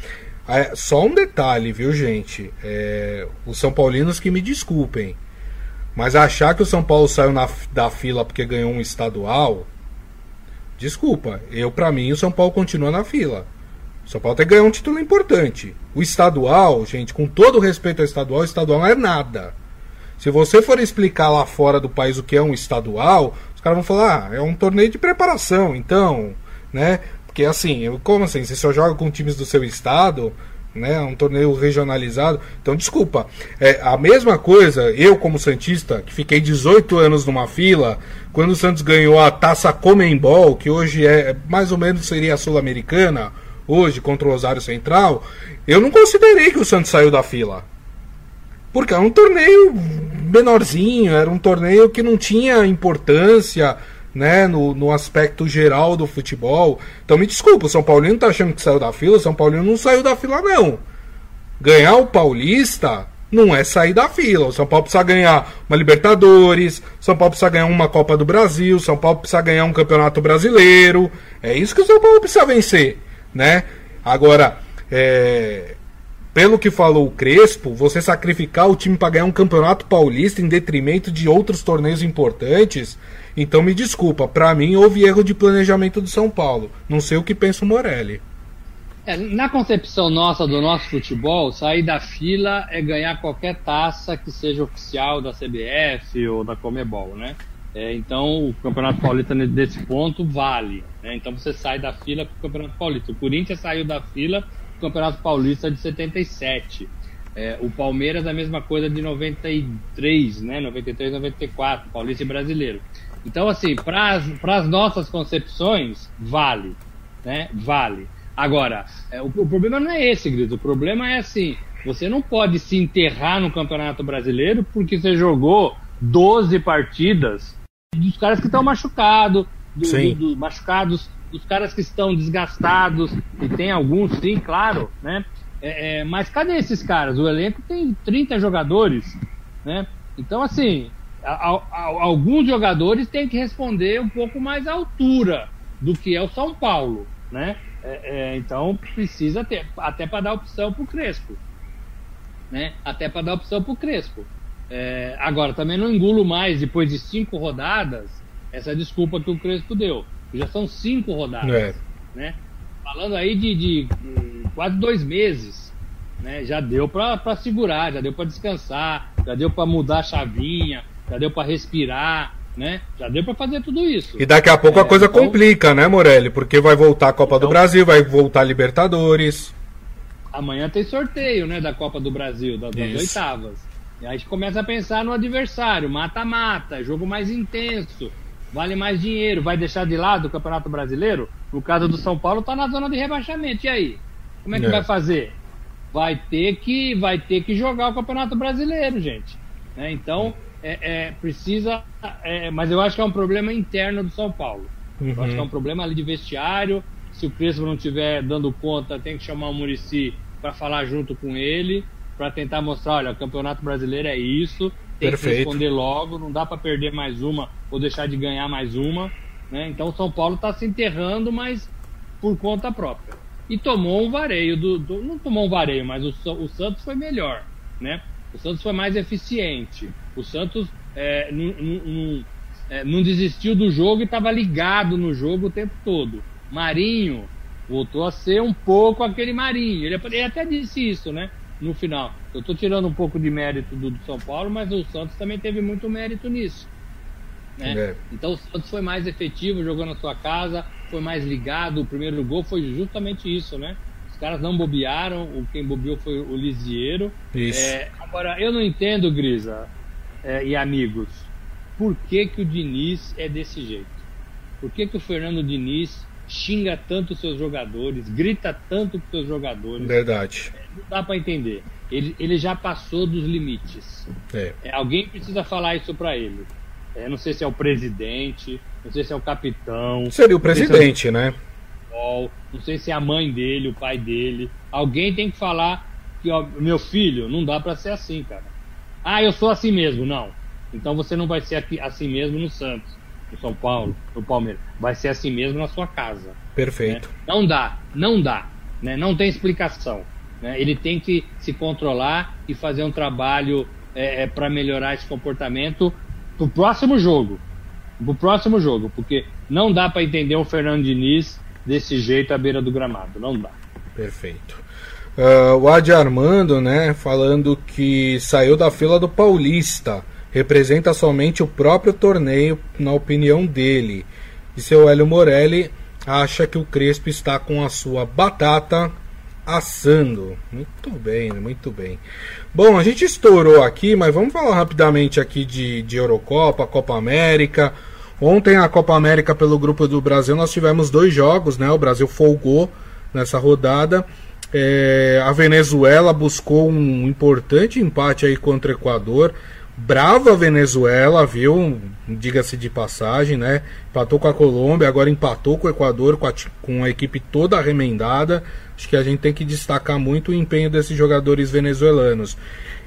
[SPEAKER 1] É, só um detalhe, viu, gente? É, os São Paulinos que me desculpem, mas achar que o São Paulo saiu na, da fila porque ganhou um estadual Desculpa, eu para mim o São Paulo continua na fila. O São Paulo tem ganhar um título importante. O estadual, gente, com todo respeito ao estadual, o estadual não é nada. Se você for explicar lá fora do país o que é um estadual, os caras vão falar, ah, é um torneio de preparação, então, né? Porque assim, como assim? Você só joga com times do seu estado, né? Um torneio regionalizado. Então, desculpa. É a mesma coisa, eu como Santista, que fiquei 18 anos numa fila, quando o Santos ganhou a taça Comembol, que hoje é mais ou menos seria a Sul-Americana, hoje contra o Rosário Central, eu não considerei que o Santos saiu da fila. Porque era um torneio menorzinho, era um torneio que não tinha importância né, no, no aspecto geral do futebol. Então me desculpa, o São Paulino tá achando que saiu da fila, o São Paulino não saiu da fila não. Ganhar o Paulista não é sair da fila. O São Paulo precisa ganhar uma Libertadores, o São Paulo precisa ganhar uma Copa do Brasil, o São Paulo precisa ganhar um Campeonato Brasileiro. É isso que o São Paulo precisa vencer, né? Agora, é, pelo que falou o Crespo, você sacrificar o time para ganhar um Campeonato Paulista em detrimento de outros torneios importantes, então me desculpa, para mim houve erro de planejamento do São Paulo. Não sei o que pensa o Morelli.
[SPEAKER 2] É, na concepção nossa do nosso futebol, sair da fila é ganhar qualquer taça que seja oficial da CBF ou da Comebol, né? É, então o Campeonato Paulista nesse ponto vale. Né? Então você sai da fila para o Campeonato Paulista. O Corinthians saiu da fila Campeonato Paulista de 77. É, o Palmeiras a mesma coisa de 93, né? 93, 94, Paulista e Brasileiro. Então assim, para as nossas concepções vale, né? Vale. Agora, é, o, o, problema não é esse, Grito. O problema é assim: você não pode se enterrar no Campeonato Brasileiro porque você jogou 12 partidas dos caras que estão machucados, do, do, do, machucados, dos caras que estão desgastados, e tem alguns, sim, claro, né? É, é, mas cadê esses caras? O elenco tem 30 jogadores, né? Então, assim, a, a, alguns jogadores têm que responder um pouco mais à altura do que é o São Paulo, né? É, é, então precisa ter, até para dar opção para o Crespo. Né? Até para dar opção para o Crespo. É, agora, também não engulo mais, depois de cinco rodadas, essa desculpa que o Crespo deu. Já são cinco rodadas. É. Né? Falando aí de, de, quase dois meses. Né? Já deu para segurar, já deu para descansar, já deu para mudar a chavinha, já deu para respirar né? Já deu para fazer tudo isso.
[SPEAKER 1] E daqui a pouco é, a coisa então... complica, né, Morelli? Porque vai voltar a Copa então... do Brasil, vai voltar a Libertadores.
[SPEAKER 2] Amanhã tem sorteio, né, da Copa do Brasil, das, das oitavas. E aí a gente começa a pensar no adversário, mata-mata, jogo mais intenso, vale mais dinheiro, vai deixar de lado o Campeonato Brasileiro? No caso do São Paulo, tá na zona de rebaixamento. E aí? Como é que é. vai fazer? Vai ter que vai ter que jogar o Campeonato Brasileiro, gente. Né? Então, é, é, precisa. É, mas eu acho que é um problema interno do São Paulo. Uhum. Eu acho que é um problema ali de vestiário. Se o Crespo não estiver dando conta, tem que chamar o Murici para falar junto com ele, para tentar mostrar: olha, o Campeonato Brasileiro é isso, tem Perfeito. que responder logo, não dá para perder mais uma ou deixar de ganhar mais uma. Né? Então o São Paulo está se enterrando, mas por conta própria. E tomou um vareio do, do não tomou um vareio, mas o, o Santos foi melhor, né? O Santos foi mais eficiente. O Santos é, não, não, é, não desistiu do jogo e estava ligado no jogo o tempo todo. Marinho voltou a ser um pouco aquele Marinho. Ele, ele até disse isso, né? No final. Eu estou tirando um pouco de mérito do, do, São Paulo, mas o Santos também teve muito mérito nisso. Né? É. Então o Santos foi mais efetivo, jogou na sua casa, foi mais ligado. O primeiro gol foi justamente isso, né? Os caras não bobearam, o quem bobeou foi o Lisieiro. É, agora, eu não entendo, Grisa é, e amigos, por que, que o Diniz é desse jeito? Por que, que o Fernando Diniz xinga tanto os seus jogadores, grita tanto com seus jogadores?
[SPEAKER 1] Verdade.
[SPEAKER 2] É, não dá para entender. Ele, ele já passou dos limites. É. É, alguém precisa falar isso para ele. É, não sei se é o presidente, não sei se é o capitão.
[SPEAKER 1] Seria o presidente, é o... né?
[SPEAKER 2] Não sei se é a mãe dele, o pai dele. Alguém tem que falar que, ó, meu filho, não dá para ser assim, cara. Ah, eu sou assim mesmo. Não. Então você não vai ser assim mesmo no Santos, no São Paulo, no Palmeiras. Vai ser assim mesmo na sua casa.
[SPEAKER 1] Perfeito. Né?
[SPEAKER 2] Não dá, não dá. Né? Não tem explicação. Né? Ele tem que se controlar e fazer um trabalho é, é, para melhorar esse comportamento pro próximo jogo. Pro próximo jogo, porque não dá para entender um Fernando Diniz desse jeito à beira do gramado. Não dá.
[SPEAKER 1] Perfeito. Uh, o Adi Armando, né, falando que saiu da fila do Paulista, representa somente o próprio torneio, na opinião dele. E seu Hélio Morelli acha que o Crespo está com a sua batata assando. Muito bem, muito bem. Bom, a gente estourou aqui, mas vamos falar rapidamente aqui de, de Eurocopa, Copa América. Ontem a Copa América pelo grupo do Brasil nós tivemos dois jogos, né? O Brasil folgou nessa rodada. É, a Venezuela buscou um importante empate aí contra o Equador. Brava Venezuela, viu? Diga-se de passagem, né? Empatou com a Colômbia, agora empatou com o Equador com a, com a equipe toda remendada. Acho que a gente tem que destacar muito o empenho desses jogadores venezuelanos.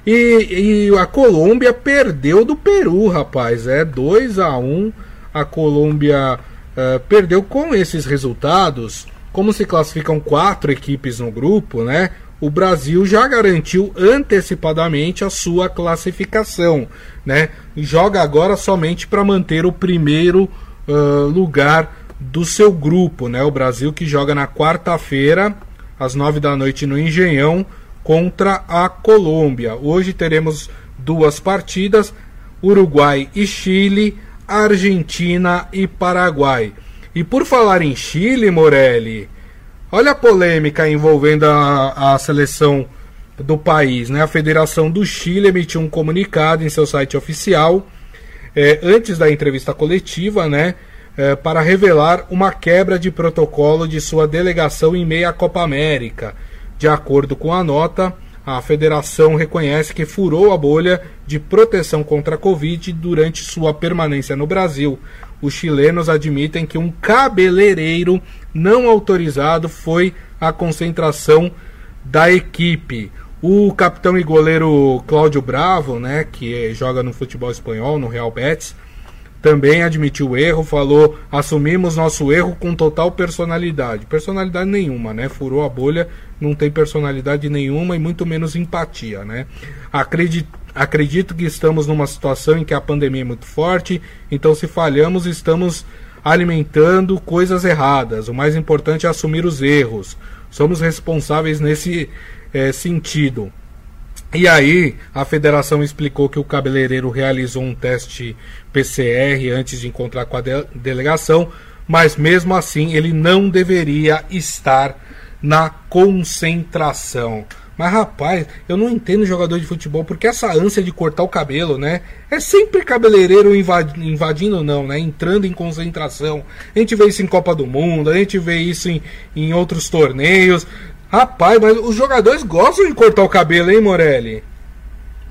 [SPEAKER 1] E, e a Colômbia perdeu do Peru, rapaz. É 2 a 1 A Colômbia uh, perdeu com esses resultados. Como se classificam quatro equipes no grupo, né? O Brasil já garantiu antecipadamente a sua classificação, né? Joga agora somente para manter o primeiro uh, lugar do seu grupo, né? O Brasil que joga na quarta-feira às nove da noite no Engenhão contra a Colômbia. Hoje teremos duas partidas: Uruguai e Chile, Argentina e Paraguai. E por falar em Chile, Morelli, olha a polêmica envolvendo a, a seleção do país. Né? A Federação do Chile emitiu um comunicado em seu site oficial é, antes da entrevista coletiva, né? É, para revelar uma quebra de protocolo de sua delegação em meio à Copa América. De acordo com a nota, a federação reconhece que furou a bolha de proteção contra a Covid durante sua permanência no Brasil. Os chilenos admitem que um cabeleireiro não autorizado foi a concentração da equipe. O capitão e goleiro Cláudio Bravo, né, que joga no futebol espanhol, no Real Betis, também admitiu o erro, falou: assumimos nosso erro com total personalidade. Personalidade nenhuma, né? Furou a bolha, não tem personalidade nenhuma e muito menos empatia, né? Acredito, acredito que estamos numa situação em que a pandemia é muito forte, então se falhamos, estamos alimentando coisas erradas. O mais importante é assumir os erros. Somos responsáveis nesse é, sentido. E aí, a federação explicou que o cabeleireiro realizou um teste PCR antes de encontrar com a de delegação, mas mesmo assim ele não deveria estar na concentração. Mas rapaz, eu não entendo jogador de futebol porque essa ânsia de cortar o cabelo, né? É sempre cabeleireiro invadindo, invadindo não, né? Entrando em concentração. A gente vê isso em Copa do Mundo, a gente vê isso em, em outros torneios. Rapaz, mas os jogadores gostam de cortar o cabelo, hein, Morelli?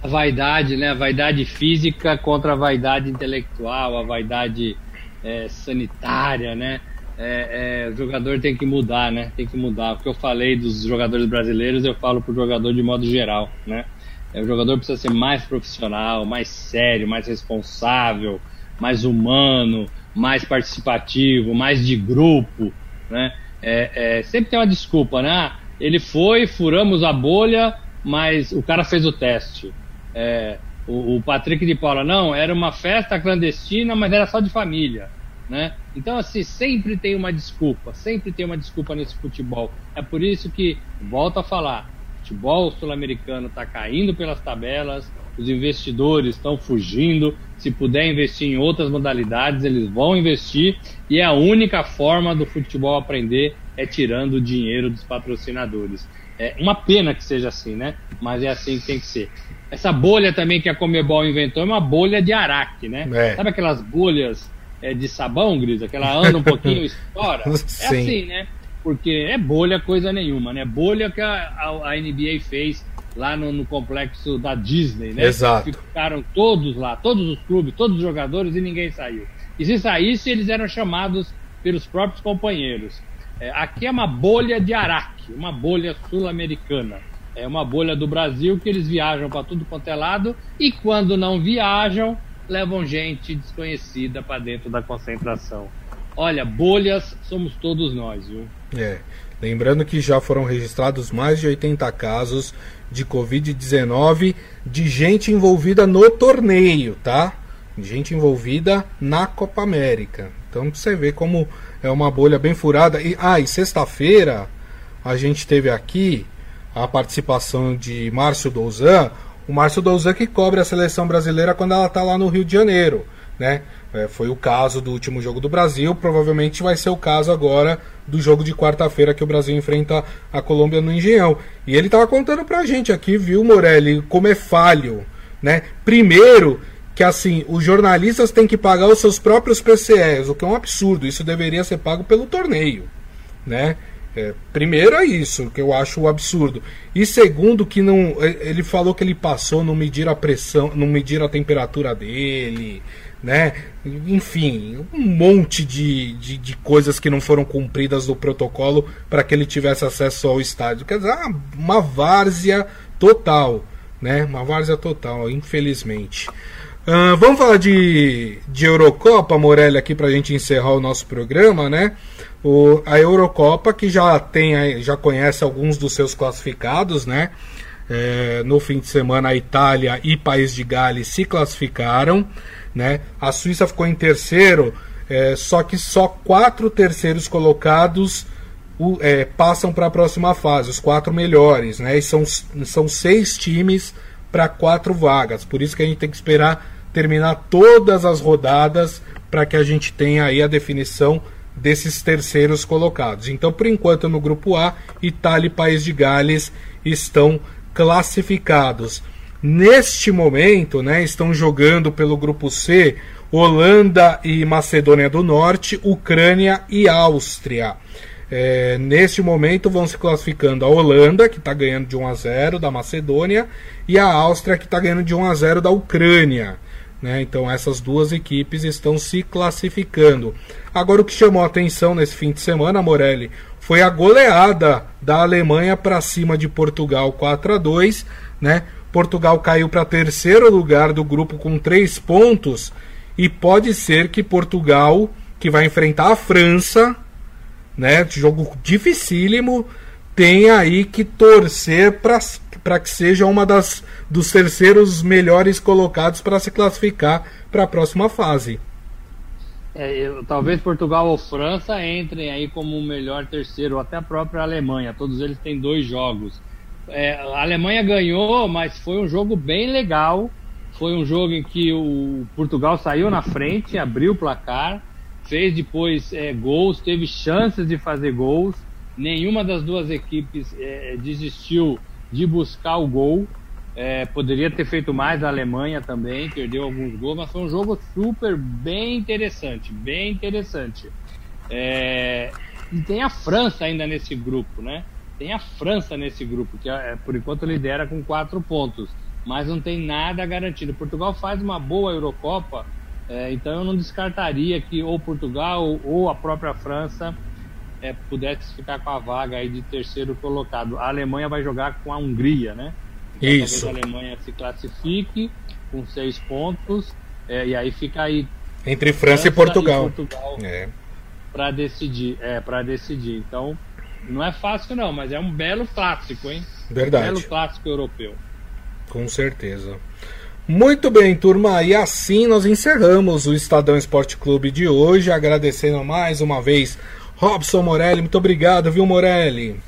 [SPEAKER 2] A vaidade, né? A vaidade física contra a vaidade intelectual, a vaidade é, sanitária, né? É, é, o jogador tem que mudar, né? Tem que mudar. O que eu falei dos jogadores brasileiros, eu falo pro jogador de modo geral, né? É, o jogador precisa ser mais profissional, mais sério, mais responsável, mais humano, mais participativo, mais de grupo, né? É, é, sempre tem uma desculpa, né? Ele foi, furamos a bolha, mas o cara fez o teste. É, o, o, Patrick de Paula, não, era uma festa clandestina, mas era só de família. Né? Então, assim, sempre tem uma desculpa, sempre tem uma desculpa nesse futebol. É por isso que, volto a falar, o futebol sul-americano está caindo pelas tabelas, os investidores estão fugindo. Se puder investir em outras modalidades, eles vão investir, e é a única forma do futebol aprender é tirando o dinheiro dos patrocinadores. É uma pena que seja assim, né? Mas é assim que tem que ser. Essa bolha também que a Comebol inventou é uma bolha de araque, né? É. Sabe aquelas bolhas é, de sabão, Gris? Aquela anda um pouquinho e estoura? É assim, né? Porque é bolha coisa nenhuma, né? Bolha que a, a, a NBA fez lá no, no, complexo da Disney, né?
[SPEAKER 1] Exato.
[SPEAKER 2] Ficaram todos lá, todos os clubes, todos os jogadores e ninguém saiu. E se saísse, eles eram chamados pelos próprios companheiros. É, aqui é uma bolha de Araque, uma bolha sul-americana. É uma bolha do Brasil que eles viajam para tudo quanto é lado e quando não viajam, levam gente desconhecida para dentro da concentração. Olha, bolhas somos todos nós, viu?
[SPEAKER 1] É. Lembrando que já foram registrados mais de 80 casos de Covid-19 de gente envolvida no torneio, tá? Gente envolvida na Copa América. Então você vê como é uma bolha bem furada. E, ah, e sexta-feira a gente teve aqui a participação de Márcio Douzan. O Márcio Douzan que cobre a seleção brasileira quando ela está lá no Rio de Janeiro. Né? É, foi o caso do último jogo do Brasil, provavelmente vai ser o caso agora do jogo de quarta-feira que o Brasil enfrenta a Colômbia no Engenhão. E ele estava contando pra gente aqui, viu, Morelli, como é falho. Né? Primeiro, que assim, os jornalistas têm que pagar os seus próprios PCEs, o que é um absurdo. Isso deveria ser pago pelo torneio, né? É, primeiro é isso, que eu acho um absurdo. E segundo, que não. Ele falou que ele passou, não medir a pressão, não medir a temperatura dele, né? Enfim, um monte de, de, de coisas que não foram cumpridas do protocolo para que ele tivesse acesso ao estádio. Quer dizer, ah, uma várzea total, né? Uma várzea total, infelizmente. Uh, vamos falar de, de Eurocopa, Morelli, aqui para a gente encerrar o nosso programa, né? O, a Eurocopa que já tem, já conhece alguns dos seus classificados, né? É, no fim de semana a Itália e País de Gales se classificaram, né? A Suíça ficou em terceiro, é, só que só quatro terceiros colocados o, é, passam para a próxima fase, os quatro melhores, né? E são, são seis times para quatro vagas, por isso que a gente tem que esperar terminar todas as rodadas para que a gente tenha aí a definição desses terceiros colocados. Então, por enquanto, no grupo A, Itália e País de Gales estão classificados. Neste momento, né, estão jogando pelo grupo C Holanda e Macedônia do Norte, Ucrânia e Áustria. É, neste momento vão se classificando a Holanda, que está ganhando de 1 a 0 da Macedônia, e a Áustria, que está ganhando de 1 a 0 da Ucrânia. Né? Então essas duas equipes estão se classificando. Agora o que chamou a atenção nesse fim de semana, Morelli, foi a goleada da Alemanha para cima de Portugal 4 a 2, né? Portugal caiu para terceiro lugar do grupo com três pontos e pode ser que Portugal, que vai enfrentar a França, né? Jogo dificílimo, tenha aí que torcer para que seja uma das dos terceiros melhores colocados para se classificar para a próxima fase.
[SPEAKER 2] É, eu, talvez Portugal ou França entrem aí como o melhor terceiro, até a própria Alemanha. Todos eles têm dois jogos. É, a Alemanha ganhou, mas foi um jogo bem legal. Foi um jogo em que o Portugal saiu na frente, abriu o placar, fez depois é, gols, teve chances de fazer gols. Nenhuma das duas equipes é, desistiu de buscar o gol. É, poderia ter feito mais a Alemanha também, perdeu alguns gols, mas foi um jogo super bem interessante, bem interessante. É, e tem a França ainda nesse grupo, né? Tem a França nesse grupo, que é, por enquanto lidera com quatro pontos, mas não tem nada garantido. Portugal faz uma boa Eurocopa, é, então eu não descartaria que ou Portugal ou a própria França é, pudesse ficar com a vaga aí de terceiro colocado. A Alemanha vai jogar com a Hungria, né? Então,
[SPEAKER 1] Isso.
[SPEAKER 2] a Alemanha se classifique com seis pontos é, e aí fica aí
[SPEAKER 1] entre França, França e Portugal,
[SPEAKER 2] Portugal é. para decidir, é para decidir. Então não é fácil não, mas é um belo clássico, hein?
[SPEAKER 1] Verdade.
[SPEAKER 2] Um belo clássico europeu.
[SPEAKER 1] Com certeza. Muito bem, turma, e assim nós encerramos o Estadão Esporte Clube de hoje, agradecendo mais uma vez Robson Morelli, muito obrigado, viu, Morelli?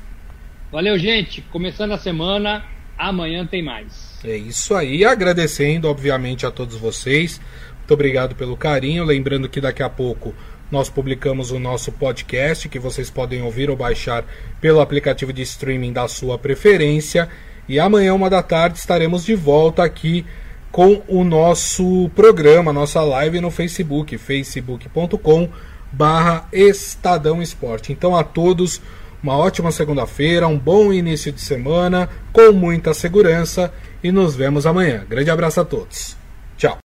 [SPEAKER 2] Valeu, gente. Começando a semana, amanhã tem mais.
[SPEAKER 1] É isso aí, agradecendo, obviamente, a todos vocês. Muito obrigado pelo carinho. Lembrando que daqui a pouco nós publicamos o nosso podcast, que vocês podem ouvir ou baixar pelo aplicativo de streaming da sua preferência. E amanhã, uma da tarde, estaremos de volta aqui com o nosso programa, nossa live no Facebook, facebook.com barra Estadão Esporte. Então a todos uma ótima segunda-feira, um bom início de semana, com muita segurança e nos vemos amanhã. Grande abraço a todos. Tchau.